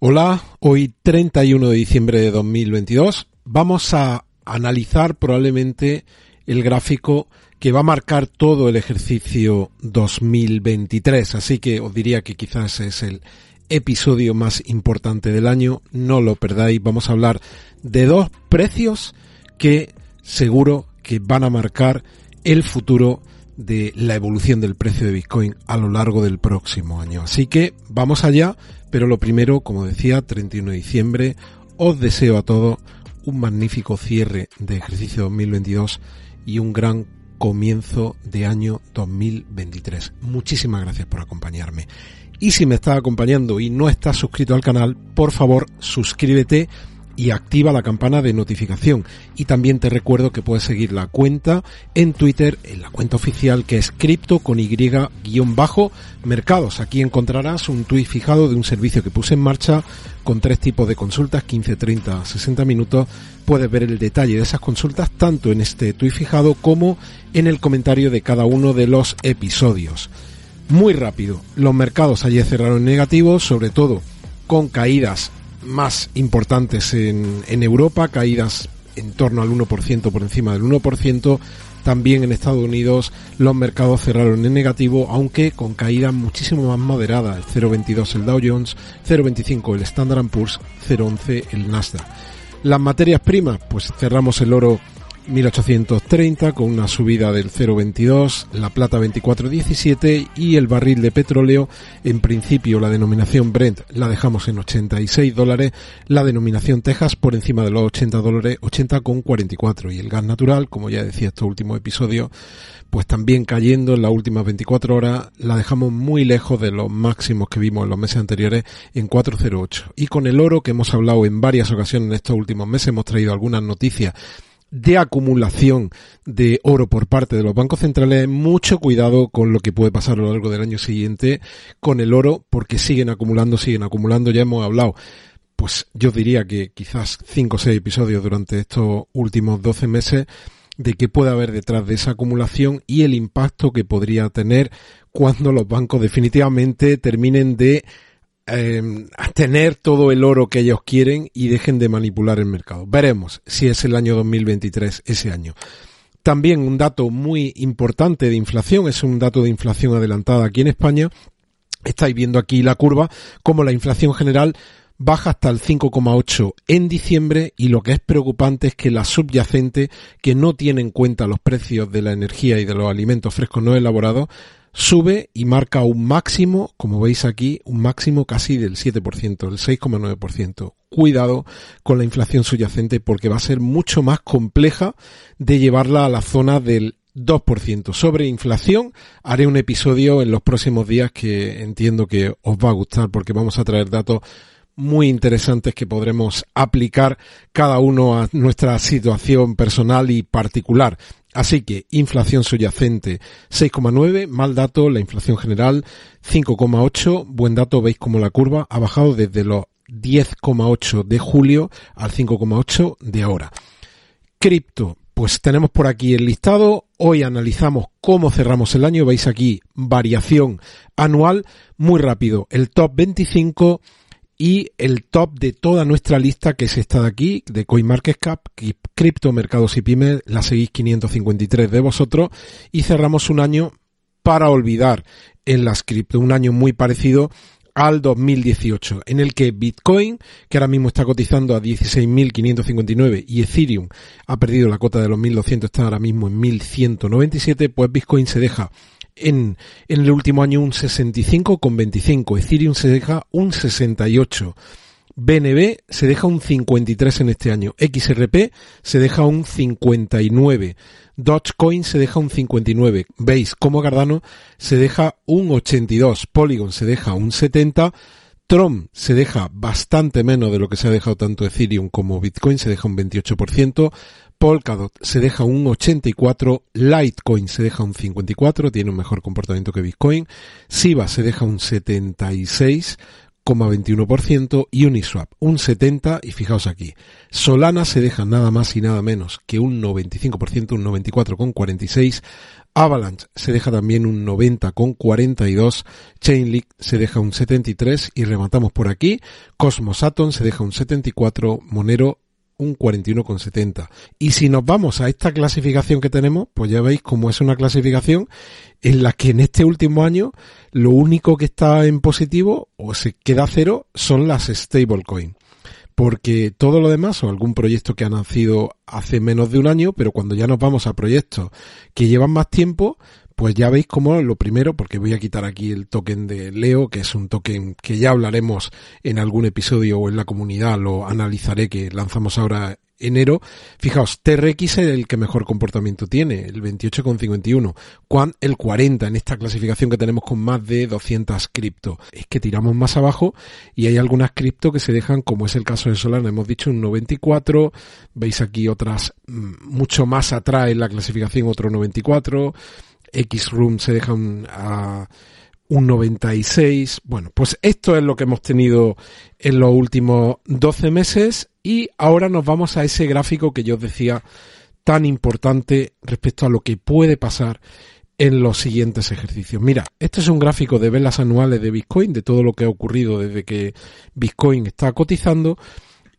Hola, hoy 31 de diciembre de 2022 vamos a analizar probablemente el gráfico que va a marcar todo el ejercicio 2023, así que os diría que quizás es el episodio más importante del año, no lo perdáis, vamos a hablar de dos precios que seguro que van a marcar el futuro de la evolución del precio de Bitcoin a lo largo del próximo año. Así que vamos allá, pero lo primero, como decía, 31 de diciembre, os deseo a todos un magnífico cierre de ejercicio 2022 y un gran comienzo de año 2023. Muchísimas gracias por acompañarme. Y si me estás acompañando y no estás suscrito al canal, por favor suscríbete y activa la campana de notificación. Y también te recuerdo que puedes seguir la cuenta en Twitter, en la cuenta oficial que es cripto con y-mercados. Aquí encontrarás un tweet fijado de un servicio que puse en marcha con tres tipos de consultas, 15, 30, 60 minutos. Puedes ver el detalle de esas consultas tanto en este tweet fijado como en el comentario de cada uno de los episodios. Muy rápido, los mercados ayer cerraron negativos, sobre todo con caídas más importantes en, en Europa, caídas en torno al 1% por encima del 1%. También en Estados Unidos los mercados cerraron en negativo, aunque con caídas muchísimo más moderadas. El 0,22 el Dow Jones, 0,25 el Standard Poor's, 0,11 el Nasdaq. Las materias primas, pues cerramos el oro 1830 con una subida del 0,22, la plata 24,17 y el barril de petróleo, en principio la denominación Brent la dejamos en 86 dólares, la denominación Texas por encima de los 80 dólares, 80,44 y el gas natural, como ya decía este último episodio, pues también cayendo en las últimas 24 horas, la dejamos muy lejos de los máximos que vimos en los meses anteriores en 4,08. Y con el oro que hemos hablado en varias ocasiones en estos últimos meses, hemos traído algunas noticias de acumulación de oro por parte de los bancos centrales, mucho cuidado con lo que puede pasar a lo largo del año siguiente con el oro, porque siguen acumulando, siguen acumulando, ya hemos hablado. Pues yo diría que quizás cinco o seis episodios durante estos últimos 12 meses de qué puede haber detrás de esa acumulación y el impacto que podría tener cuando los bancos definitivamente terminen de eh, tener todo el oro que ellos quieren y dejen de manipular el mercado. Veremos si es el año 2023 ese año. También un dato muy importante de inflación, es un dato de inflación adelantada aquí en España. Estáis viendo aquí la curva, como la inflación general baja hasta el 5,8 en diciembre y lo que es preocupante es que la subyacente, que no tiene en cuenta los precios de la energía y de los alimentos frescos no elaborados, sube y marca un máximo, como veis aquí, un máximo casi del 7%, del 6,9%. Cuidado con la inflación subyacente porque va a ser mucho más compleja de llevarla a la zona del 2%. Sobre inflación haré un episodio en los próximos días que entiendo que os va a gustar porque vamos a traer datos muy interesantes que podremos aplicar cada uno a nuestra situación personal y particular. Así que inflación subyacente 6,9, mal dato, la inflación general 5,8, buen dato, veis como la curva ha bajado desde los 10,8 de julio al 5,8 de ahora. Cripto, pues tenemos por aquí el listado, hoy analizamos cómo cerramos el año, veis aquí variación anual, muy rápido, el top 25 y el top de toda nuestra lista que es esta de aquí, de CoinMarketCap, Criptomercados y Pymes, la seguís 553 de vosotros y cerramos un año para olvidar en las cripto, un año muy parecido al 2018, en el que Bitcoin, que ahora mismo está cotizando a 16.559 y Ethereum ha perdido la cota de los 1.200, está ahora mismo en 1.197, pues Bitcoin se deja en, en el último año un 65,25. Ethereum se deja un 68. BNB se deja un 53 en este año. XRP se deja un 59. Dogecoin se deja un 59. Veis como Cardano se deja un 82. Polygon se deja un 70. Tron se deja bastante menos de lo que se ha dejado tanto Ethereum como Bitcoin, se deja un 28%. Polkadot se deja un 84, Litecoin se deja un 54, tiene un mejor comportamiento que Bitcoin, SIBA se deja un 76,21% y Uniswap un 70 y fijaos aquí, Solana se deja nada más y nada menos que un 95%, un 94,46, Avalanche se deja también un 90,42, Chainlink se deja un 73 y rematamos por aquí, Cosmos Atom se deja un 74, Monero un 41,70. Y si nos vamos a esta clasificación que tenemos, pues ya veis cómo es una clasificación en la que en este último año lo único que está en positivo o se queda cero son las stablecoin. Porque todo lo demás o algún proyecto que ha nacido hace menos de un año, pero cuando ya nos vamos a proyectos que llevan más tiempo, pues ya veis cómo lo primero, porque voy a quitar aquí el token de Leo, que es un token que ya hablaremos en algún episodio o en la comunidad, lo analizaré que lanzamos ahora enero. Fijaos, TRX es el que mejor comportamiento tiene, el 28,51. Quan el 40 en esta clasificación que tenemos con más de 200 cripto. Es que tiramos más abajo y hay algunas cripto que se dejan, como es el caso de Solana, hemos dicho un 94. Veis aquí otras mm, mucho más atrás en la clasificación, otro 94. X-Room se deja un, a un 96. Bueno, pues esto es lo que hemos tenido en los últimos 12 meses y ahora nos vamos a ese gráfico que yo os decía tan importante respecto a lo que puede pasar en los siguientes ejercicios. Mira, este es un gráfico de velas anuales de Bitcoin, de todo lo que ha ocurrido desde que Bitcoin está cotizando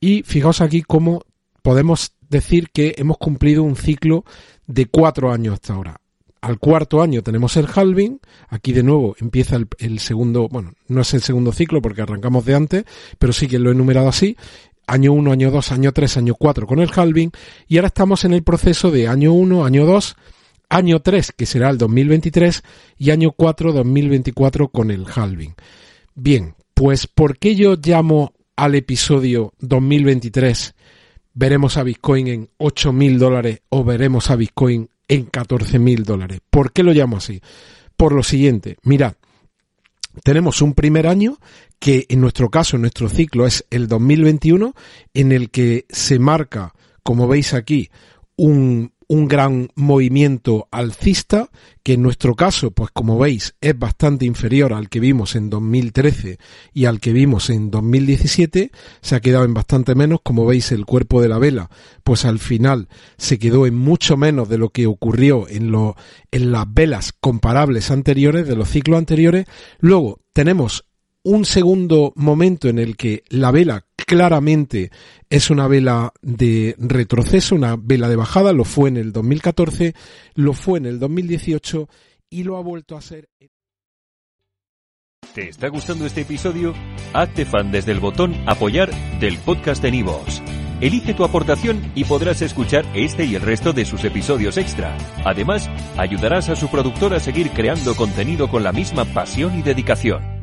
y fijaos aquí cómo podemos decir que hemos cumplido un ciclo de cuatro años hasta ahora al cuarto año tenemos el halving, aquí de nuevo empieza el, segundo, bueno, no es el segundo ciclo porque arrancamos de antes, pero sí que lo he enumerado así, año 1, año 2, año 3, año 4 con el halving, y ahora estamos en el proceso de año 1, año 2, año 3, que será el 2023, y año 4, 2024 con el halving. Bien, pues ¿por qué yo llamo al episodio 2023 veremos a Bitcoin en 8.000 dólares o veremos a Bitcoin en 14 mil dólares. ¿Por qué lo llamo así? Por lo siguiente, mirad, tenemos un primer año que en nuestro caso, en nuestro ciclo, es el 2021, en el que se marca, como veis aquí, un, un gran movimiento alcista, que en nuestro caso, pues como veis, es bastante inferior al que vimos en 2013 y al que vimos en 2017, se ha quedado en bastante menos, como veis el cuerpo de la vela, pues al final se quedó en mucho menos de lo que ocurrió en, lo, en las velas comparables anteriores, de los ciclos anteriores. Luego tenemos un segundo momento en el que la vela claramente es una vela de retroceso, una vela de bajada, lo fue en el 2014, lo fue en el 2018 y lo ha vuelto a ser. ¿Te está gustando este episodio? Hazte fan desde el botón apoyar del podcast de Nivos. Elige tu aportación y podrás escuchar este y el resto de sus episodios extra. Además, ayudarás a su productor a seguir creando contenido con la misma pasión y dedicación.